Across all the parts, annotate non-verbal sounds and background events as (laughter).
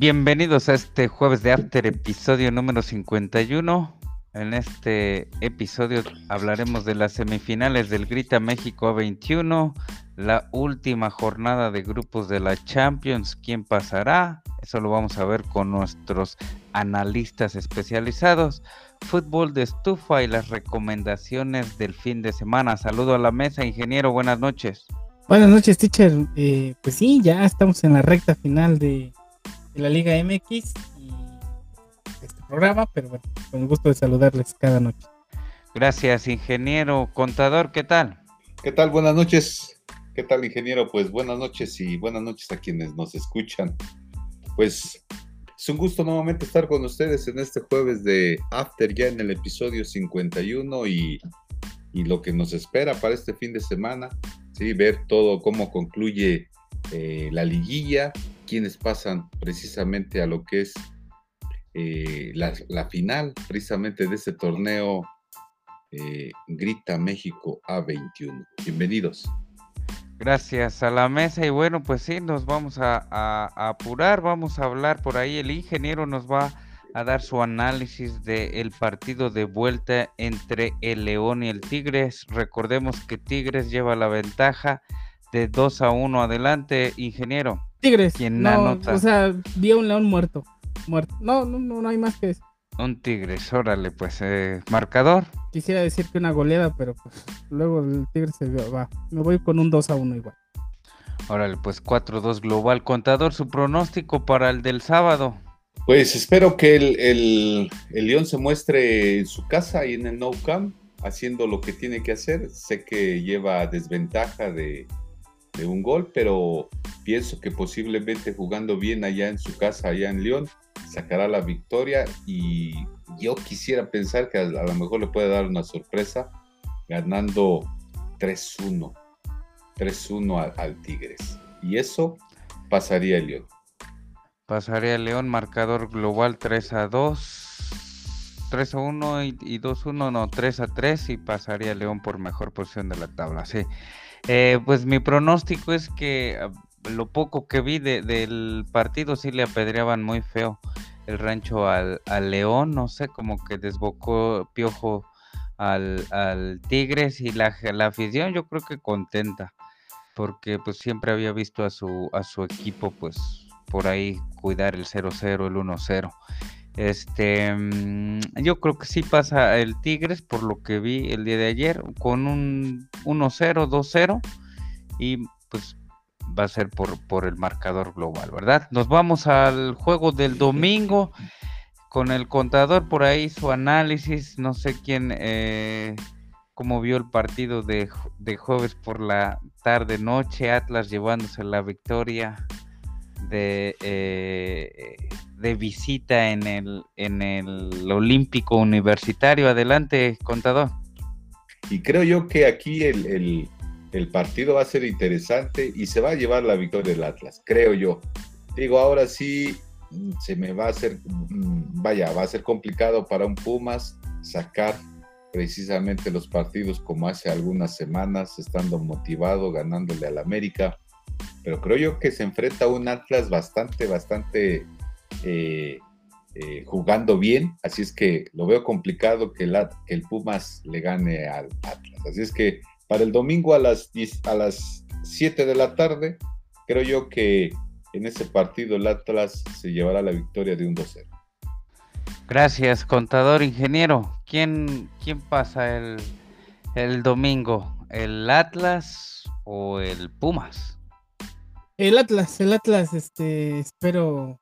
Bienvenidos a este jueves de After, episodio número 51. En este episodio hablaremos de las semifinales del Grita México A21, la última jornada de grupos de la Champions, quién pasará, eso lo vamos a ver con nuestros analistas especializados, fútbol de estufa y las recomendaciones del fin de semana. Saludo a la mesa, ingeniero, buenas noches. Buenas noches, teacher. Eh, pues sí, ya estamos en la recta final de, de la Liga MX y este programa, pero bueno, con gusto de saludarles cada noche. Gracias, ingeniero. Contador, ¿qué tal? ¿Qué tal? Buenas noches. ¿Qué tal, ingeniero? Pues buenas noches y buenas noches a quienes nos escuchan. Pues es un gusto nuevamente estar con ustedes en este jueves de After, ya en el episodio 51 y, y lo que nos espera para este fin de semana. Sí, ver todo cómo concluye eh, la liguilla, quienes pasan precisamente a lo que es eh, la, final precisamente de este torneo eh, Grita México A21. Bienvenidos. Gracias a la mesa y bueno, pues sí, nos vamos a, apurar, vamos a hablar por ahí, el ingeniero nos va a dar su análisis del partido de vuelta entre el León y el Tigres. Recordemos que Tigres lleva la ventaja de 2 a 1 adelante, ingeniero. Tigres. ¿Quién no, anota? O sea, vi a un león muerto. Muerto. No, no, no, no hay más que eso. Un Tigres, órale, pues, eh, marcador. Quisiera decir que una goleada, pero pues luego el Tigres se va. Me voy con un 2 a 1 igual. Órale, pues 4-2 global. Contador, su pronóstico para el del sábado. Pues espero que el, el, el León se muestre en su casa y en el No Camp, haciendo lo que tiene que hacer. Sé que lleva desventaja de, de un gol, pero pienso que posiblemente jugando bien allá en su casa, allá en León, sacará la victoria y yo quisiera pensar que a, lo mejor le puede dar una sorpresa ganando 3-1, 3-1 al, Tigres. Y eso pasaría el León. Pasaría el León, marcador global 3 a 2. 3 a 1 y, y 2 a 1, no, 3 a 3 y pasaría León por mejor posición de la tabla. Sí. Eh, pues mi pronóstico es que ah, lo poco que vi de, del partido sí le apedreaban muy feo el rancho al, al León, no sé, como que desbocó Piojo al, al Tigres y la, la, afición yo creo que contenta, porque pues siempre había visto a su, a su equipo pues por ahí cuidar el 0-0, el 1-0. Este, mm, yo creo que sí pasa el Tigres por lo que vi el día de ayer con un 1-0, 2-0 y pues va a ser por, por el marcador global, ¿verdad? Nos vamos al juego del domingo con el contador por ahí su análisis, no sé quién, eh, cómo vio el partido de, de jueves por la tarde noche, Atlas llevándose la victoria de, eh, de visita en el, en el Olímpico Universitario. Adelante, contador. Y creo yo que aquí el, el, el, partido va a ser interesante y se va a llevar la victoria del Atlas, creo yo. Digo, ahora sí se me va a hacer, mm, vaya, va a ser complicado para un Pumas sacar precisamente los partidos como hace algunas semanas, estando motivado, ganándole al América pero creo yo que se enfrenta a un Atlas bastante, bastante eh, eh, jugando bien, así es que lo veo complicado que el, que el, Pumas le gane al Atlas. Así es que para el domingo a las, 10, a las 7 de la tarde, creo yo que en ese partido el Atlas se llevará la victoria de un 2-0. Gracias, contador ingeniero. ¿Quién, quién pasa el, el domingo? ¿El Atlas o el Pumas? El Atlas, el Atlas, este, espero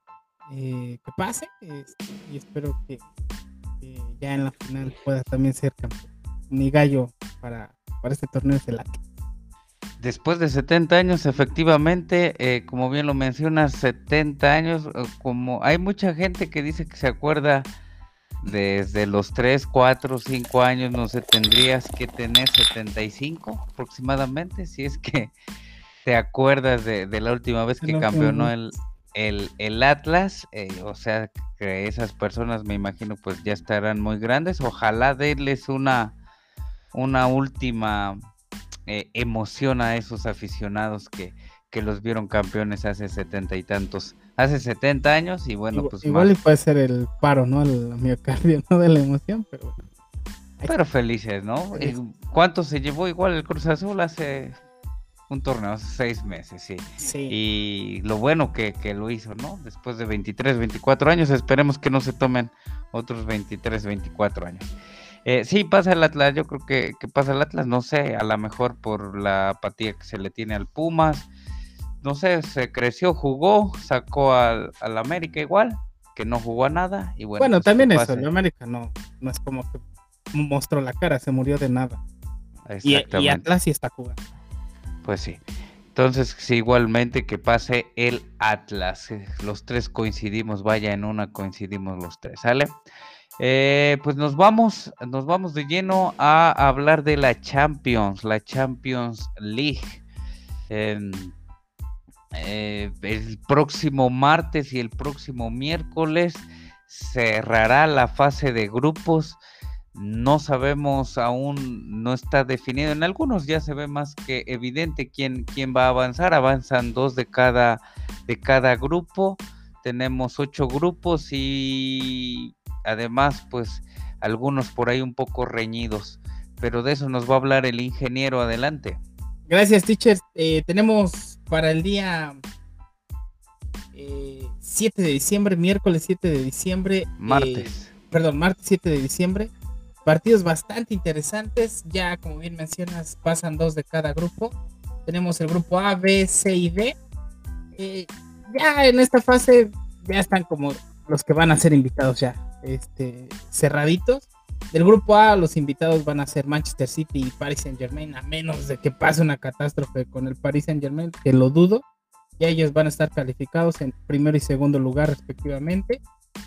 eh, que pase este, y espero que, que, ya en la final pueda también ser campeón. Mi gallo para, para este torneo es el Atlas. Después de 70 años, efectivamente, eh, como bien lo mencionas, 70 años, eh, como hay mucha gente que dice que se acuerda desde los 3, 4, 5 años, no sé, tendrías que tener 75 aproximadamente, si es que te acuerdas de, de la última vez que campeonó el, el, el Atlas, eh, o sea que esas personas me imagino pues ya estarán muy grandes, ojalá darles una, una última eh, emoción a esos aficionados que, que los vieron campeones hace setenta y tantos hace 70 años y bueno, igual, pues igual y puede ser el paro, ¿no? El miocardio, (laughs) ¿no? De la emoción, pero bueno. Pero felices, ¿no? ¿Cuánto se llevó igual el Cruz Azul hace un torneo, hace seis meses, sí. Sí. Y lo bueno que, que, lo hizo, ¿no? Después de 23, 24 años, esperemos que no se tomen otros 23, 24 años. Eh, sí, pasa el Atlas, yo creo que, que, pasa el Atlas, no sé, a lo mejor por la apatía que se le tiene al Pumas, no sé, se creció, jugó, sacó al, al América igual, que no jugó a nada. Y bueno, bueno pues, también eso, el América no, no es como que mostró la cara, se murió de nada. Y, y Atlas sí está jugando. Pues sí. Entonces, igualmente que pase el Atlas. Los tres coincidimos, vaya, en una coincidimos los tres, ¿sale? Eh, pues nos vamos, nos vamos de lleno a hablar de la Champions, la Champions League. Eh, eh, el próximo martes y el próximo miércoles cerrará la fase de grupos. No sabemos aún, no está definido. En algunos ya se ve más que evidente quién, quién va a avanzar. Avanzan dos de cada, de cada grupo. Tenemos ocho grupos y además, pues algunos por ahí un poco reñidos. Pero de eso nos va a hablar el ingeniero. Adelante. Gracias, teacher. Eh, tenemos para el día eh, 7 de diciembre, miércoles 7 de diciembre. Martes. Eh, perdón, martes 7 de diciembre. Partidos bastante interesantes. Ya, como bien mencionas, pasan dos de cada grupo. Tenemos el grupo A, B, C y D. Eh, ya en esta fase ya están como los que van a ser invitados ya, este, cerraditos. Del grupo A, los invitados van a ser Manchester City y Paris Saint Germain, a menos de que pase una catástrofe con el Paris Saint Germain, que lo dudo. Ya ellos van a estar calificados en primero y segundo lugar, respectivamente.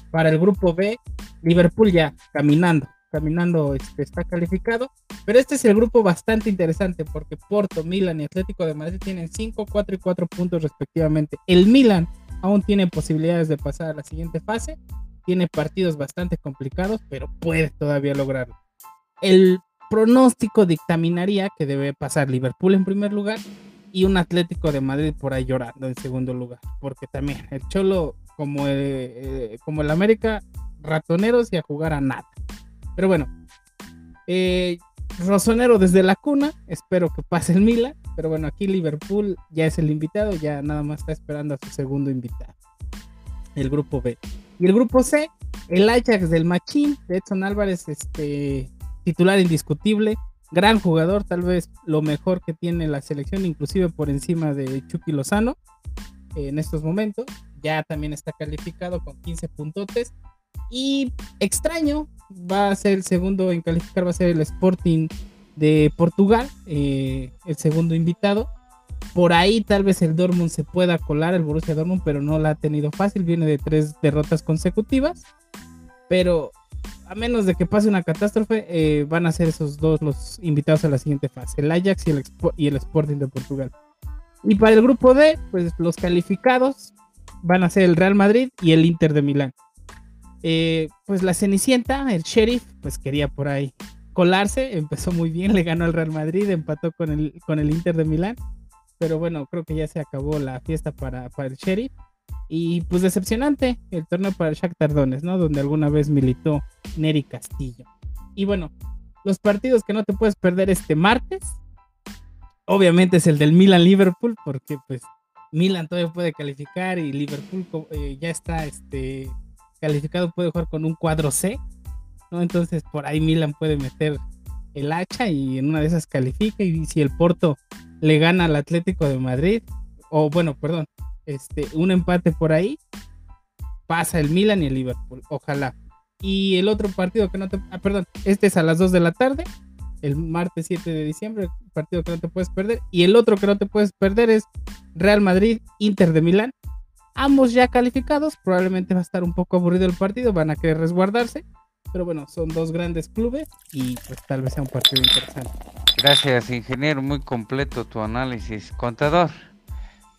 Para el grupo B, Liverpool ya caminando, caminando este, está calificado. Pero este es el grupo bastante interesante porque Porto, Milan y Atlético de Madrid tienen 5, 4 y 4 puntos respectivamente. El Milan aún tiene posibilidades de pasar a la siguiente fase tiene partidos bastante complicados, pero puede todavía lograrlo. El pronóstico dictaminaría que debe pasar Liverpool en primer lugar y un Atlético de Madrid por ahí llorando en segundo lugar, porque también el Cholo, como el, eh, como el América, ratoneros y a jugar a nada. Pero bueno, eh, Rosonero desde la cuna, espero que pase el Milan, pero bueno, aquí Liverpool ya es el invitado, ya nada más está esperando a su segundo invitado, el grupo B. Y el grupo C, el Ajax del Machín, Edson Álvarez, este, titular indiscutible, gran jugador, tal vez lo mejor que tiene la selección, inclusive por encima de Chucky Lozano en estos momentos. Ya también está calificado con 15 puntotes. Y extraño, va a ser el segundo en calificar, va a ser el Sporting de Portugal, eh, el segundo invitado. Por ahí tal vez el Dortmund se pueda colar, el Borussia Dortmund, pero no la ha tenido fácil. Viene de tres derrotas consecutivas. Pero a menos de que pase una catástrofe, eh, van a ser esos dos los invitados a la siguiente fase, el Ajax y el, y el Sporting de Portugal. Y para el grupo D, pues los calificados van a ser el Real Madrid y el Inter de Milán. Eh, pues la Cenicienta, el Sheriff, pues quería por ahí colarse, empezó muy bien, (laughs) le ganó al Real Madrid, empató con el, con el Inter de Milán pero bueno, creo que ya se acabó la fiesta para, para el Sheriff. Y pues decepcionante el torneo para el Shakhtar Donetsk, ¿no? Donde alguna vez militó Neri Castillo. Y bueno, los partidos que no te puedes perder este martes, obviamente es el del Milan-Liverpool, porque pues Milan todavía puede calificar y Liverpool eh, ya está este, calificado, puede jugar con un cuadro C, ¿no? Entonces por ahí Milan puede meter el hacha y en una de esas califica y si el Porto le gana al Atlético de Madrid, o bueno, perdón, este, un empate por ahí, pasa el Milan y el Liverpool, ojalá. Y el otro partido que no te, ah, perdón, este es a las 2 de la tarde, el martes 7 de diciembre, partido que no te puedes perder. Y el otro que no te puedes perder es Real Madrid, Inter de Milán. Ambos ya calificados, probablemente va a estar un poco aburrido el partido, van a querer resguardarse. Pero bueno, son dos grandes clubes y pues tal vez sea un partido interesante. Gracias, ingeniero. Muy completo tu análisis. Contador,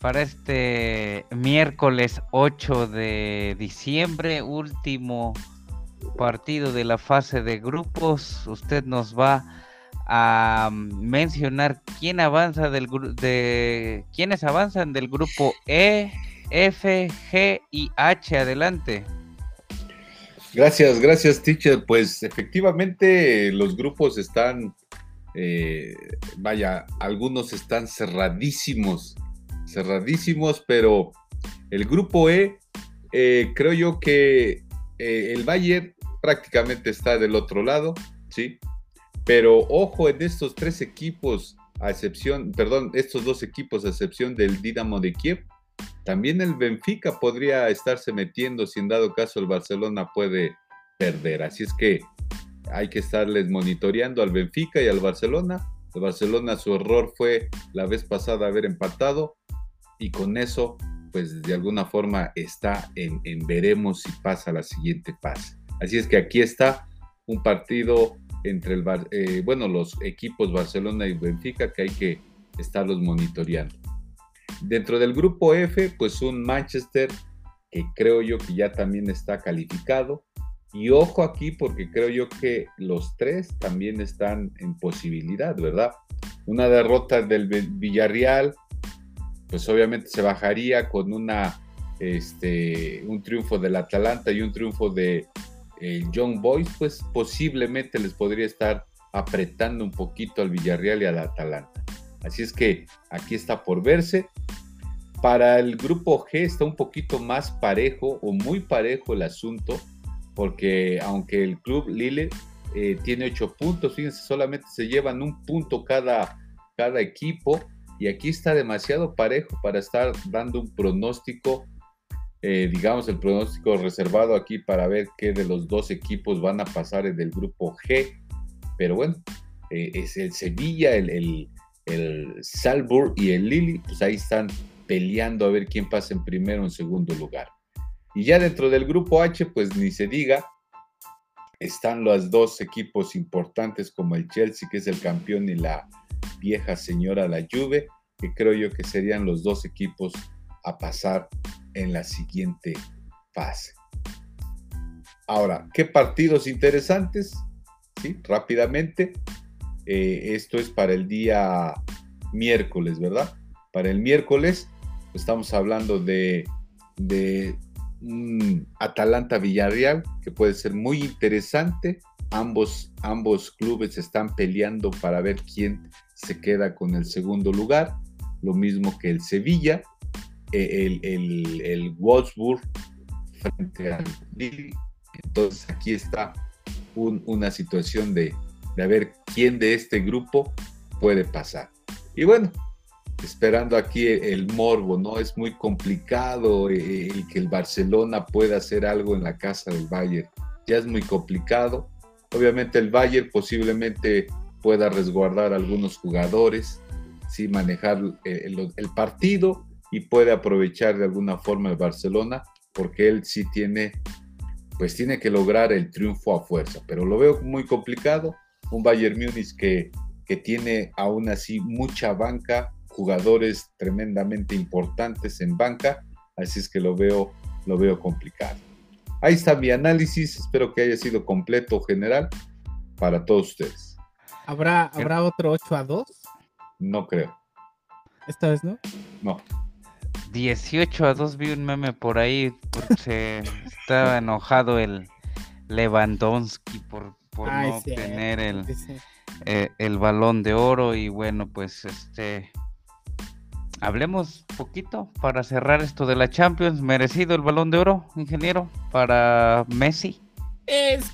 para este miércoles 8 de diciembre, último partido de la fase de grupos, usted nos va a mencionar quién avanza del de quiénes avanzan del grupo E, F, G y H. Adelante. Gracias, gracias, teacher. Pues efectivamente los grupos están, eh, vaya, algunos están cerradísimos, cerradísimos, pero el grupo E, eh, creo yo que eh, el Bayern prácticamente está del otro lado, ¿sí? Pero ojo en estos tres equipos, a excepción, perdón, estos dos equipos, a excepción del Dinamo de Kiev, también el Benfica podría estarse metiendo si en dado caso el Barcelona puede perder. Así es que hay que estarles monitoreando al Benfica y al Barcelona. El Barcelona su error fue la vez pasada haber empatado y con eso pues de alguna forma está en, veremos si pasa la siguiente fase. Así es que aquí está un partido entre el, eh, bueno, los equipos Barcelona y Benfica que hay que estarlos monitoreando. Dentro del grupo F, pues un Manchester que creo yo que ya también está calificado. Y ojo aquí porque creo yo que los tres también están en posibilidad, ¿verdad? Una derrota del Villarreal, pues obviamente se bajaría con una, este, un triunfo del Atalanta y un triunfo de eh, Young Boys, pues posiblemente les podría estar apretando un poquito al Villarreal y al Atalanta. Así es que aquí está por verse. Para el grupo G está un poquito más parejo o muy parejo el asunto, porque aunque el club Lille eh, tiene ocho puntos, fíjense, solamente se llevan un punto cada, cada equipo y aquí está demasiado parejo para estar dando un pronóstico, eh, digamos el pronóstico reservado aquí para ver qué de los dos equipos van a pasar en el grupo G, pero bueno, eh, es el Sevilla, el, el, el Salzburg y el Lille, pues ahí están peleando a ver quién pasa en primero o en segundo lugar. Y ya dentro del grupo H, pues ni se diga, están los dos equipos importantes como el Chelsea, que es el campeón, y la vieja señora la Juve, que creo yo que serían los dos equipos a pasar en la siguiente fase. Ahora, ¿qué partidos interesantes? ¿Sí? Rápidamente. Eh, esto es para el día miércoles, ¿verdad? Para el miércoles Estamos hablando de, de un Atalanta Villarreal que puede ser muy interesante. Ambos, ambos clubes están peleando para ver quién se queda con el segundo lugar. Lo mismo que el Sevilla, e, el, el, el Wolfsburg frente al. Entonces aquí está una situación de, de ver quién de este grupo puede pasar. Y bueno, esperando aquí el morbo, ¿no? Es muy complicado eh, el que el Barcelona pueda hacer algo en la casa del Bayern. Ya es muy complicado. Obviamente el Bayern posiblemente pueda resguardar algunos jugadores, sí, manejar eh, el, partido y puede aprovechar de alguna forma el Barcelona, porque él sí tiene, pues tiene que lograr el triunfo a fuerza. Pero lo veo muy complicado. Un Bayern Múnich que, que tiene aún así mucha banca, jugadores tremendamente importantes en banca, así es que lo veo, lo veo complicado. Ahí está mi análisis, espero que haya sido completo general para todos ustedes. ¿Habrá, ¿habrá otro 8 a 2? No creo. ¿Esta vez no? No. 18 a 2 vi un meme por ahí, se (laughs) estaba enojado el Lewandowski por, por no tener el, eh, el balón de oro y bueno, pues este hablemos poquito para cerrar esto de la Champions. ¿Merecido el balón de oro, ingeniero, para Messi? Es.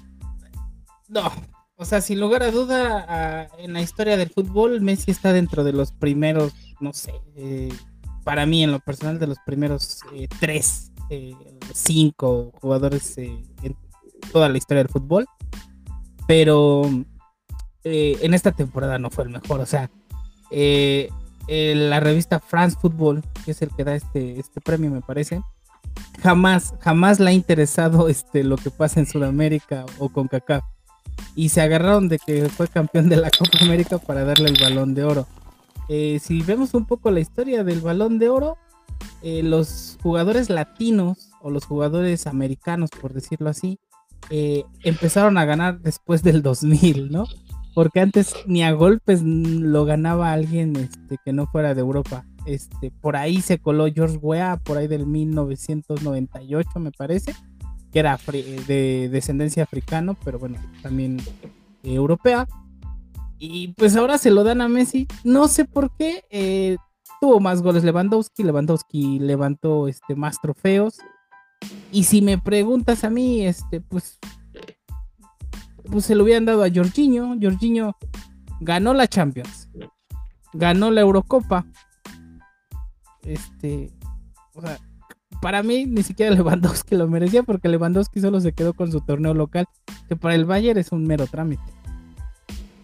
No. O sea, sin lugar a duda, en la historia del fútbol, Messi está dentro de los primeros, no sé, eh, para mí en lo personal, de los primeros eh, tres, eh, cinco jugadores en toda la historia del fútbol. Pero en esta temporada no fue el mejor. O sea, la revista France Football, que es el que da este, este premio, me parece, jamás, jamás le ha interesado este, lo que pasa en Sudamérica o con CACAF. Y se agarraron de que fue campeón de la Copa América para darle el balón de oro. Eh, si vemos un poco la historia del balón de oro, eh, los jugadores latinos o los jugadores americanos, por decirlo así, eh, empezaron a ganar después del 2000, ¿no? porque antes ni a golpes lo ganaba alguien este, que no fuera de Europa. Este, por ahí se coló George Weah, por ahí del 1998 me parece, que era de descendencia africano, pero bueno, también europea. Y pues ahora se lo dan a Messi, no sé por qué, eh, tuvo más goles Lewandowski, Lewandowski levantó este, más trofeos. Y si me preguntas a mí, este, pues pues se lo hubieran dado a Jorginho. Jorginho ganó la Champions, ganó la Eurocopa. Este, o sea, para mí ni siquiera (laughs) Lewandowski lo merecía porque Lewandowski solo se quedó con su torneo local, que para el Bayern es un mero trámite.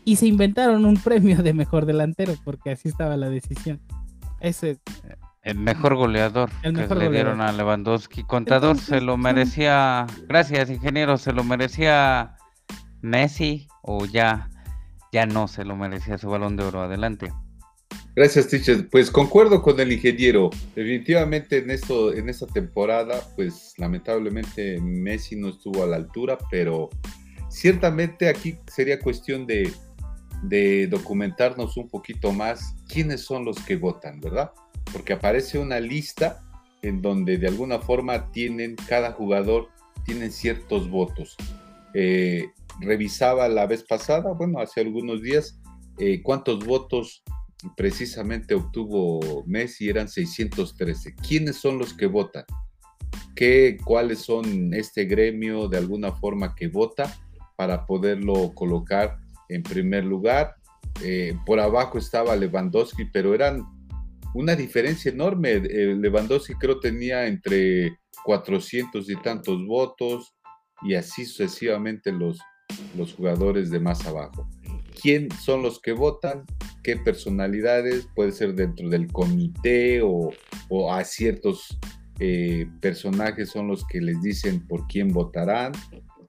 Y se inventaron un (laughs) premio de mejor delantero porque así estaba la decisión. Ese el mejor goleador que le dieron a Lewandowski. Contador se lo merecía. Gracias, ingeniero. Se lo merecía Messi o ya, ya no se lo merecía su balón de oro. Adelante. Gracias, teacher. Pues concuerdo con el ingeniero. Definitivamente en esto, en esta temporada, pues lamentablemente Messi no estuvo a la altura, pero ciertamente aquí sería cuestión de, de documentarnos un poquito más quiénes son los que votan, ¿verdad? Porque aparece una lista en donde de alguna forma tienen cada jugador tienen ciertos votos. Eh, revisaba la vez pasada, bueno, hace algunos días, eh, cuántos votos precisamente obtuvo Messi, eran 613. ¿Quiénes son los que votan? ¿Qué, ¿Cuáles son este gremio de alguna forma que vota para poderlo colocar en primer lugar? Eh, por abajo estaba Lewandowski, pero eran una diferencia enorme. Lewandowski creo tenía entre 400 y tantos votos y así sucesivamente los, los jugadores de más abajo. ¿Quién son los que votan? ¿Qué personalidades? Puede ser dentro del comité o, a ciertos eh, personajes son los que les dicen por quién votarán.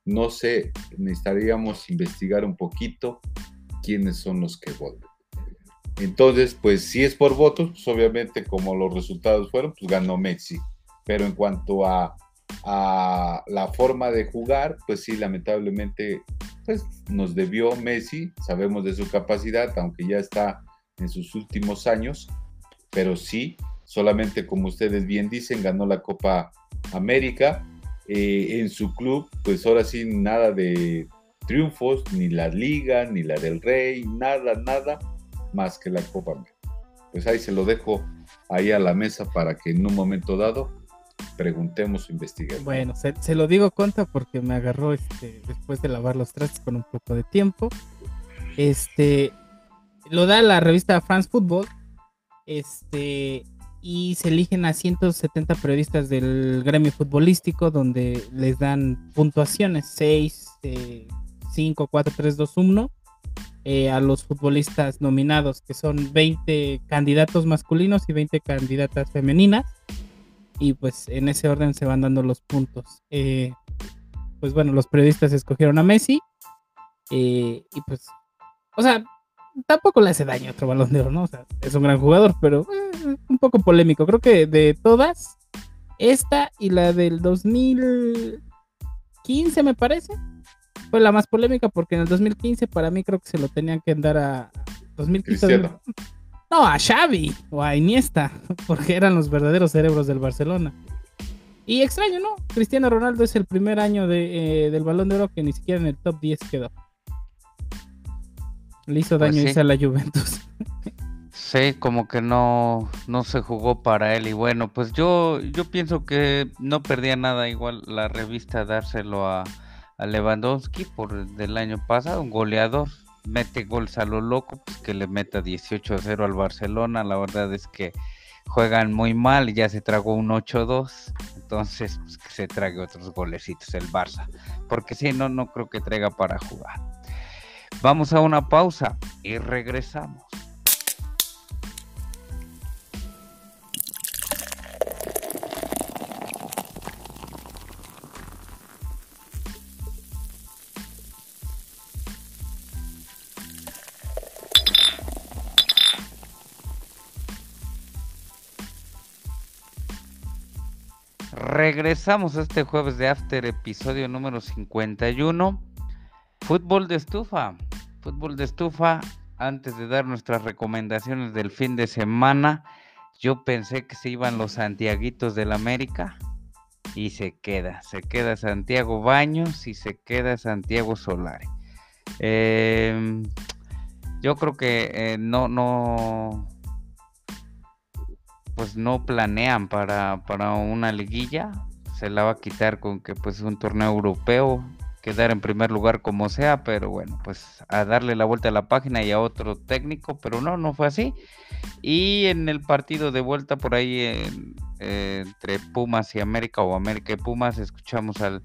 No sé, necesitaríamos investigar un poquito quiénes son los que votan. Entonces, pues si es por votos, pues obviamente como los resultados fueron, pues ganó Messi. Pero en cuanto a la forma de jugar, pues sí, lamentablemente, pues nos debió Messi, sabemos de su capacidad, aunque ya está en sus últimos años, pero sí, solamente como ustedes bien dicen, ganó la Copa América. Eh, en su club, pues ahora sí, nada de triunfos, ni la Liga, ni la del Rey, nada, nada más que la Copa. Pues ahí se lo dejo ahí a la mesa para que en un momento dado preguntemos o investiguemos. Bueno, se, lo digo contra porque me agarró este, después de lavar los trastes con un poco de tiempo. Este lo da la revista France Football. Este y se eligen a 170 periodistas del gremio futbolístico donde les dan puntuaciones 6, 5, 4, 3, 2, 1 a los futbolistas nominados que son 20 candidatos masculinos y 20 candidatas femeninas y pues en ese orden se van dando los puntos. Eh, pues bueno, los periodistas escogieron a Messi eh, y pues, o sea, tampoco le hace daño otro balón de oro, ¿no? O sea, es un gran jugador, pero eh, un poco polémico. Creo que de todas, esta y la del 2015 me parece, fue la más polémica porque en el 2015 para mí creo que se lo tenían que dar a 2015. No, a Xavi o a Iniesta, (laughs) porque eran los verdaderos cerebros del Barcelona. Y extraño, ¿no? Cristiano Ronaldo es el primer año de, eh, del Balón de Oro que ni siquiera en el top 10 quedó. Le hizo pues daño a la Juventus. (laughs) Sí, como que no, no se jugó para él. Y bueno, pues yo, yo pienso que no perdía nada igual la revista dárselo a, a Lewandowski por del año pasado, un goleador mete gols a lo loco, pues que le meta 18 a 0 al Barcelona. La verdad es que juegan muy mal, ya se tragó un 8-2, entonces pues, que se trague otros golecitos el Barça, porque si no, no creo que traiga para jugar. Vamos a una pausa y regresamos. Regresamos este jueves de After, episodio número 51. Fútbol de estufa. fútbol de estufa, antes de dar nuestras recomendaciones del fin de semana, yo pensé que se iban los Santiaguitos del América y se queda, se queda Santiago Baños y se queda Santiago Solari. Em, yo creo que eh, no, no, pues no planean para, para una liguilla, se la va a quitar con que pues un torneo europeo quedar en primer lugar como sea, pero bueno, pues a darle la vuelta a la página y a otro técnico, pero no, no fue así. Y en el partido de vuelta por ahí entre Pumas y América o América y Pumas, escuchamos al,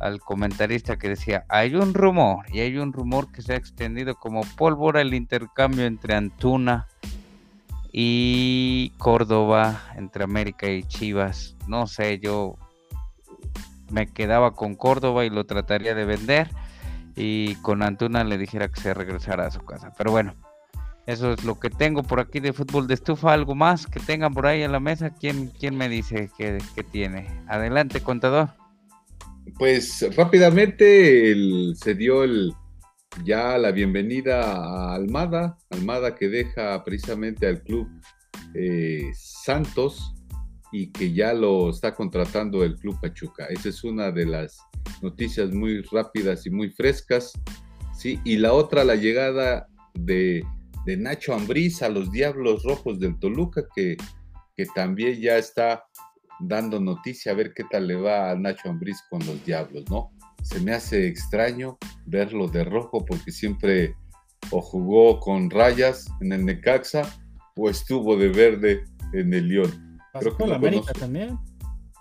al comentarista que decía, hay un rumor, y hay un rumor que se ha extendido como pólvora el intercambio entre Antuna y Córdoba, entre América y Chivas. No sé, yo me quedaba con Córdoba y lo trataría de vender. Y con Antuna le dijera que se regresara a su casa. Pero bueno, eso es lo que tengo por aquí de fútbol de estufa. ¿Algo más que tengan por ahí en la mesa? ¿Quién, quién me dice que, tiene? Adelante, contador. Pues rápidamente se dio el, ya la bienvenida a Almada. Almada que deja precisamente al club eh, Santos y que ya lo está contratando el Club Pachuca. Esa es una de las noticias muy rápidas y muy frescas. ¿sí? Y la otra, la llegada de, Nacho Ambriz a los Diablos Rojos del Toluca, que, que también ya está dando noticia a ver qué tal le va a Nacho Ambriz con los Diablos, ¿no? Se me hace extraño verlo de rojo porque siempre o jugó con rayas en el Necaxa o estuvo de verde en el León Creo que la América también.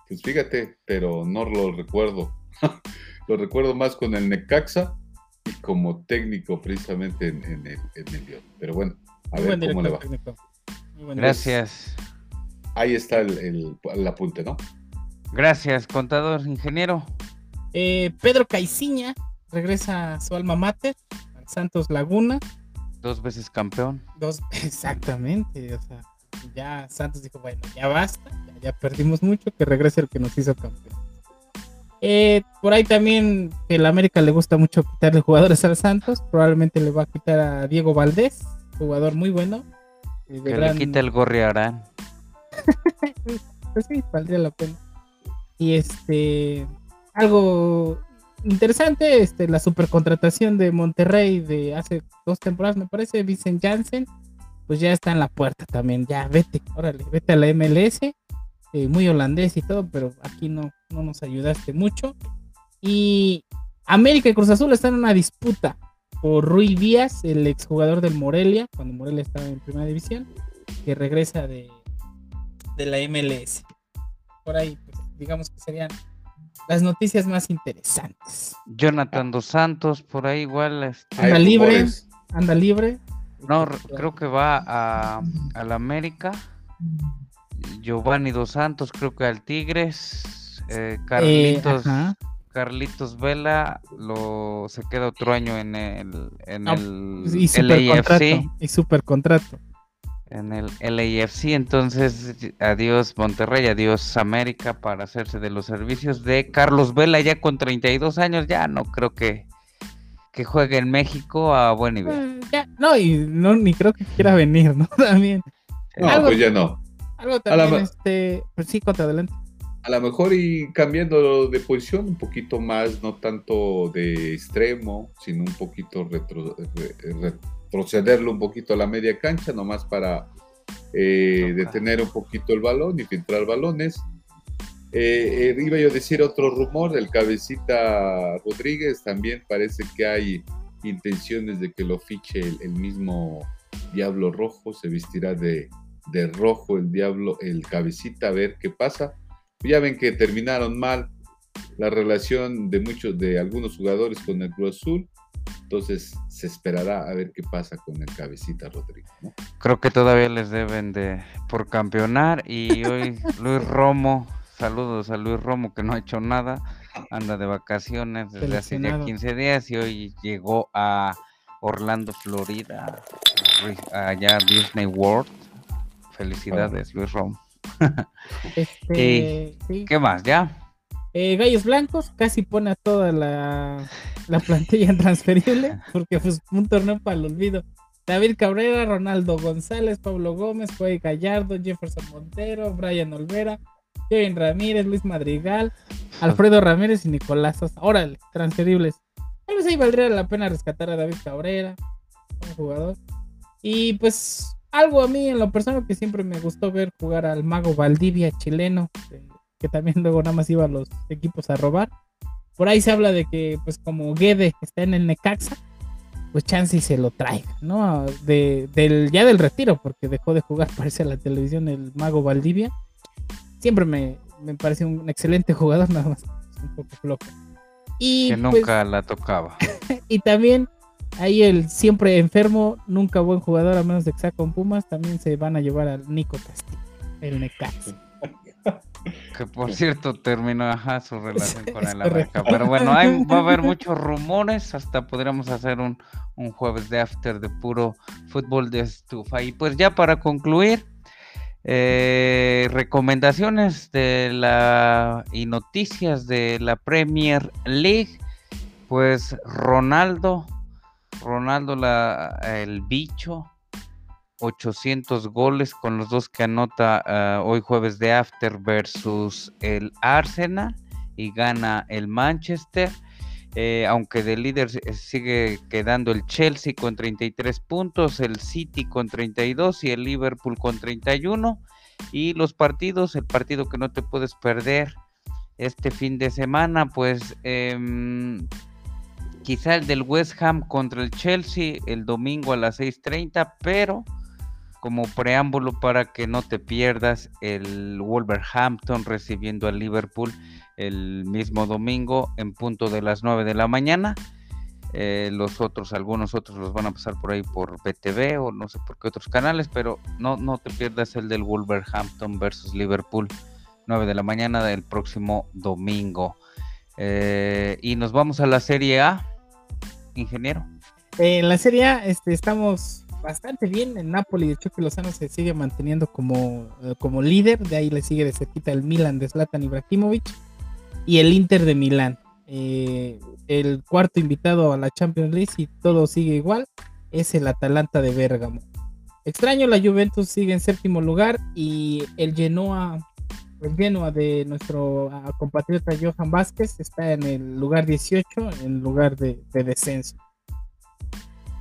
Pues fíjate, pero no lo recuerdo. (laughs) lo recuerdo más con el Necaxa y como técnico precisamente en, el, en Pero bueno, a ver cómo le va. Gracias. Ahí está el, apunte, ¿no? Gracias, contador, ingeniero. Eh, Pedro Caiciña regresa a su alma mater, al Santos Laguna. Dos veces campeón. Dos, (laughs) exactamente, o sea, ya Santos dijo, bueno, ya basta, ya, perdimos mucho, que regrese el que nos hizo campeón. Eh, por ahí también que el América le gusta mucho quitarle jugadores al Santos, probablemente le va a quitar a Diego Valdés, jugador muy bueno. Que le quite el gorriarán. (laughs) pues sí, valdría la pena. Y este, algo interesante, este, la supercontratación de Monterrey de hace dos temporadas, me parece, Vicent Janssen, pues ya está en la puerta también. Ya vete, órale, vete a la MLS. Eh, muy holandés y todo, pero aquí no, no nos ayudaste mucho. Y América y Cruz Azul están en una disputa por Rui Díaz, el exjugador del Morelia, cuando Morelia estaba en primera división, que regresa de, de la MLS. Por ahí, pues, digamos que serían las noticias más interesantes. Jonathan dos Santos, por ahí igual. Este, anda libre, anda libre. No, creo que va a, al América. Giovanni Dos Santos, creo que al Tigres. Eh, Carlitos, Carlitos Vela lo, se queda otro año en el, en el y LAFC. Y super contrato. En el LAFC, entonces adiós Monterrey, adiós América para hacerse de los servicios de Carlos Vela ya con 32 años, ya no creo que, que juegue en México a buen nivel. Eh, no, y no, ni creo que quiera venir, ¿no? (laughs) También. No, pues ya no. Algo también, este, pues sí, contra adelante. A lo mejor y cambiando de posición un poquito más, no tanto de extremo, sino un poquito retro, retrocederlo un poquito a la media cancha, nomás para eh, detener un poquito el balón y filtrar balones eh, eh, iba yo a decir otro rumor del cabecita Rodríguez, también parece que hay intenciones de que lo fiche el, mismo Diablo Rojo, se vestirá de, rojo el Diablo, el cabecita, a ver qué pasa. Ya ven que terminaron mal la relación de muchos, de algunos jugadores con el Cruz Azul, entonces se esperará a ver qué pasa con el cabecita Rodríguez. Creo que todavía les deben de por campeonar y hoy Luis Romo Saludos a Luis Romo que no ha hecho nada, anda de vacaciones desde hace ya 15 días y hoy llegó a Orlando, Florida, allá Disney World. Felicidades, Luis Romo. (laughs) Este, ¿Qué más? ¿Ya? Eh, Gallos Blancos casi pone a toda la, la plantilla (laughs) transferible porque fue un torneo para el olvido. David Cabrera, Ronaldo González, Pablo Gómez, Joey Gallardo, Jefferson Montero, Brian Olvera, Kevin Ramírez, Luis Madrigal, Alfredo Ramírez y Nicolás Sosa. Órale, transferibles. Tal vez ahí valdría la pena rescatar a David Cabrera, un jugador. Y pues algo a mí en lo personal que siempre me gustó ver jugar al mago Valdivia chileno, que también (laughs) luego nada más iba a los equipos a robar. Por ahí se habla de que pues como Guede está en el Necaxa, pues chance y se lo traiga, ¿no? De, del, ya del retiro, porque dejó de jugar, (laughs) parece, a la televisión el Mago Valdivia. Siempre me, me pareció un excelente jugador, (laughs) nada más un poco flojo. Y, que nunca pues, la tocaba. y también ahí el siempre enfermo, nunca buen jugador, a menos de que sea con Pumas, también se van a llevar al Nico Castillo, el Necaxa. Que por cierto terminó su relación con el América. Pero bueno, hay, va a haber muchos (laughs) rumores. Hasta podríamos hacer un, jueves de after de puro fútbol de estufa. Y pues ya para concluir, eh, recomendaciones de la y noticias de la Premier League. Pues Ronaldo, Ronaldo la, el bicho 800 goles con los dos que anota ah, hoy jueves de After versus el Arsenal y gana el Manchester. Eh, aunque de líder sigue quedando el Chelsea con 33 puntos, el City con 32 y el Liverpool con 31. Y los partidos, el partido que no te puedes perder este fin de semana, pues em, quizá el del West Ham contra el Chelsea el domingo a las 6.30, pero como preámbulo para que no te pierdas el Wolverhampton recibiendo al Liverpool el mismo domingo en punto de las 9 de la mañana. Eh, los otros, algunos otros los van a pasar por ahí por BTV o no sé por qué otros canales, pero no, no te pierdas el del Wolverhampton versus Liverpool, 9 de la mañana del próximo domingo. Eh, y nos vamos a la Serie A, ingeniero. En la Serie A este, estamos bastante bien. En Napoli, de Chucky Lozano se sigue manteniendo como, eh, como líder. De ahí le sigue de cerquita el Milan de Zlatan Ibrahimovic y el Inter de Milán. Eh, el cuarto invitado a la Champions League, y todo sigue igual, es el Atalanta de Bérgamo. Extraño, la Juventus sigue en séptimo lugar y el Genoa, el Genoa de nuestro ah, compatriota Johan Vázquez está en el lugar 18, en lugar de descenso.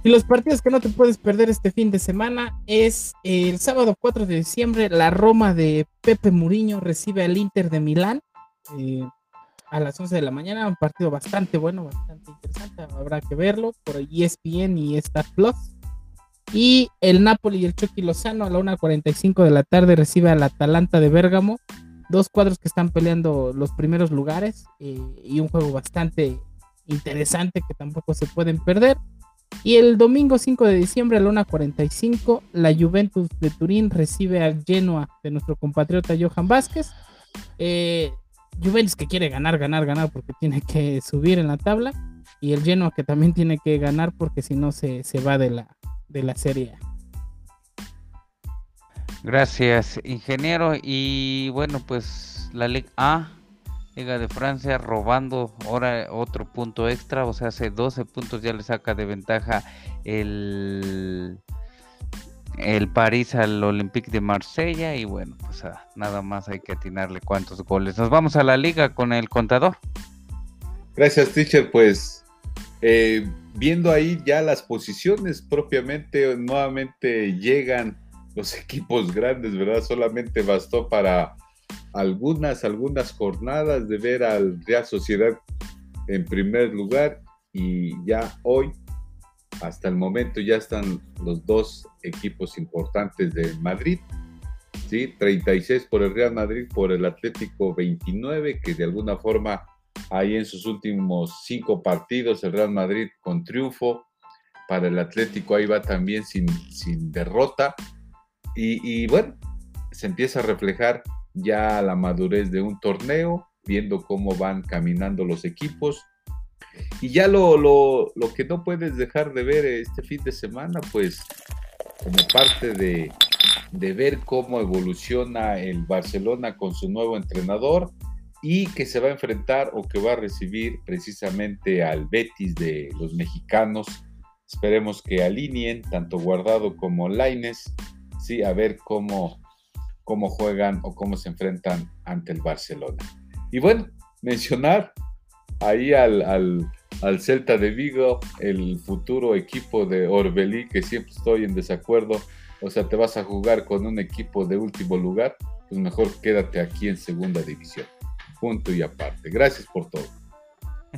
Y los partidos que no te puedes perder este fin de semana es el sábado 4 de diciembre, la Roma de Pepe Muriño recibe al Inter de Milán eh, a las 11 de la mañana, un partido bastante bueno, bastante interesante, habrá que verlo por ESPN y Star Plus. Y el Napoli y el Chucky Lozano a la 1.45 de la tarde recibe al Atalanta de Bérgamo, dos cuadros que están peleando los primeros lugares eh, y un juego bastante interesante que tampoco se pueden perder. Y el domingo 5 de diciembre a la 1.45, la Juventus de Turín recibe al Genoa de nuestro compatriota Johan Vázquez. Eh, Juventus que quiere ganar, ganar, ganar porque tiene que subir en la tabla. Y el Genoa que también tiene que ganar porque si no se, se va de la, de la Serie Gracias, ingeniero. Y bueno, pues la Liga A Liga de Francia robando ahora otro punto extra, o sea, hace 12 puntos ya le saca de ventaja el, el París al Olympique de Marsella y bueno, pues ah, nada más hay que atinarle cuántos goles. Nos vamos a la liga con el contador. Gracias, teacher. Pues eh, viendo ahí ya las posiciones propiamente, nuevamente llegan los (laughs) equipos grandes, ¿verdad? Solamente bastó para algunas, algunas jornadas de ver al Real Sociedad en primer lugar y ya hoy, hasta el momento, ya están los dos equipos importantes de Madrid. ¿sí? 36 por el Real Madrid, por el Atlético 29, que de alguna forma ahí en sus últimos cinco partidos el Real Madrid con triunfo. Para el Atlético ahí va también sin, sin derrota. Y, y bueno, se empieza a reflejar ya la madurez de un torneo, viendo cómo van caminando los equipos. Y ya lo, lo, lo que no puedes dejar de ver este fin de semana, pues como parte de, de ver cómo evoluciona el Barcelona con su nuevo entrenador, y que se va a enfrentar o que va a recibir precisamente al Betis de los mexicanos. Esperemos que alineen tanto Guardado como Laines, sí, a ver cómo, cómo juegan o cómo se enfrentan ante el Barcelona. Y bueno, mencionar ahí al, al, Celta de Vigo, el futuro equipo de Orbelí, que siempre estoy en desacuerdo. O sea, te vas a jugar con un equipo de último lugar, pues mejor quédate aquí en segunda división punto y aparte. Gracias por todo.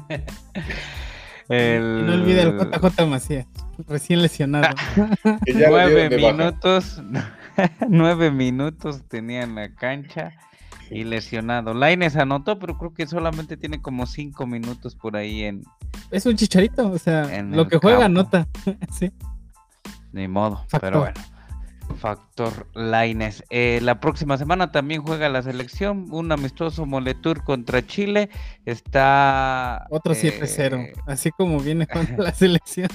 (laughs) no olvide el JJ Macías, recién lesionado. (laughs) nueve minutos, (laughs) (laughs) nueve minutos tenía en la cancha y lesionado. Laines anotó, pero creo que solamente tiene como cinco minutos por ahí en. Es un chicharito, o sea, lo que juega anota. (laughs) sí. Ni modo, pero bueno. Factor Laines. Eh, la próxima semana también juega la selección, un amistoso Moletur contra Chile. Está. Otro 7-0, eh, así como viene contra (laughs) la selección.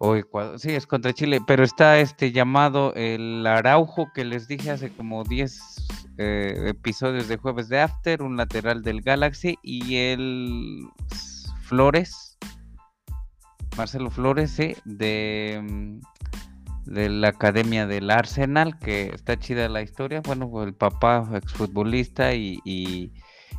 Hoy, sí, es contra Chile, pero está este llamado el Araujo que les dije hace como 10 eh, episodios de Jueves de After, un lateral del Galaxy y el Flores. Marcelo Flores, sí, de mm, de la academia del Arsenal, que está chida la historia. Bueno, el papá exfutbolista y, y,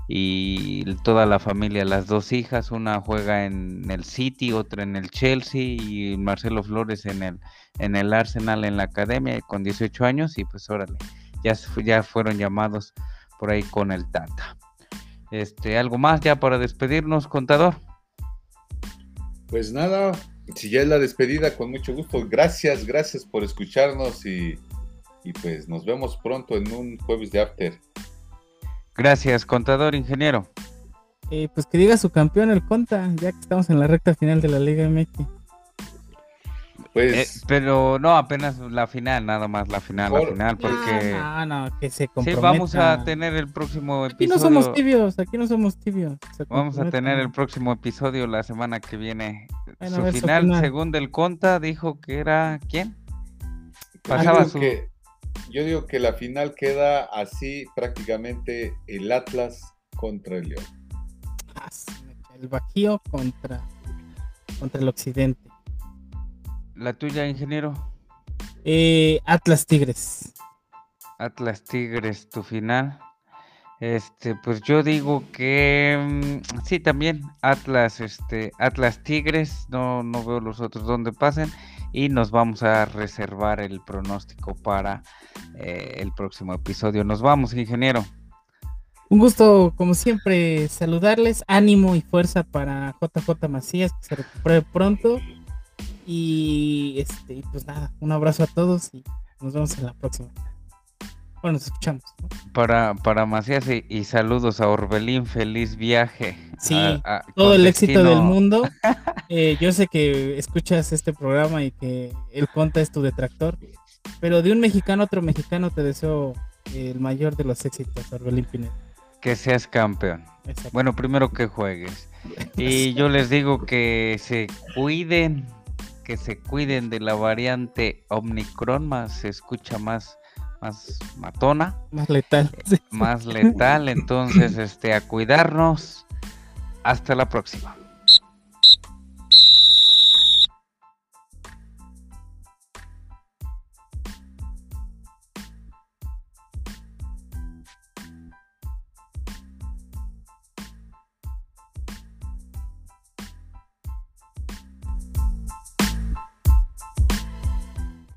y toda la familia, las dos hijas, una juega en el City, otra en el Chelsea y Marcelo Flores en el, en el Arsenal en la academia con 18 años y pues órale, ya, ya fueron llamados por ahí con el Tata. Este, ¿Algo más ya para despedirnos, contador? Pues nada, si ya es la despedida, con mucho gusto. Gracias, gracias por escucharnos y, pues nos vemos pronto en un jueves de After. Gracias, contador, ingeniero. Eh, pues que diga su campeón el Conta, ya que estamos en la recta final de la Liga MX. Pues, eh, pero no, apenas la final, nada más la final, la final, porque... No, no, que se comprometa. Sí, vamos a tener el próximo episodio. Aquí no somos tibios, aquí no somos tibios. Vamos a tener el próximo episodio la semana que viene. su, final, según del Conta, dijo que era... ¿Quién? Pasaba yo, digo que, yo digo que la final queda así prácticamente el Atlas contra el León. Ah, el Bajío contra, contra el Occidente. ¿La tuya, ingeniero? Eh, Atlas Tigres. Atlas Tigres, tu final. Este, pues yo digo que mm, sí, también Atlas, este, Atlas Tigres, no, no veo los otros donde pasen y nos vamos a reservar el pronóstico para eh, el próximo episodio. Nos vamos, ingeniero. Un gusto, como siempre, saludarles. Ánimo y fuerza para JJ Macías, que se recupere pronto. Y este, pues nada, un abrazo a todos y nos vemos en la próxima. Bueno, nos escuchamos. Para, para Macías y, saludos a Orbelín, feliz viaje. Sí, todo el éxito del mundo. (laughs) Eh, yo sé que escuchas este programa y que el Conta es tu detractor, pero de un mexicano a otro mexicano te deseo el mayor de los éxitos, Orbelín Pineda. Que seas campeón. Bueno, primero que juegues. Y (laughs) yo les digo que se cuiden que se cuiden de la variante Omicron, más se escucha más, más matona. Más letal. Más letal, entonces (laughs) este, a cuidarnos. Hasta la próxima.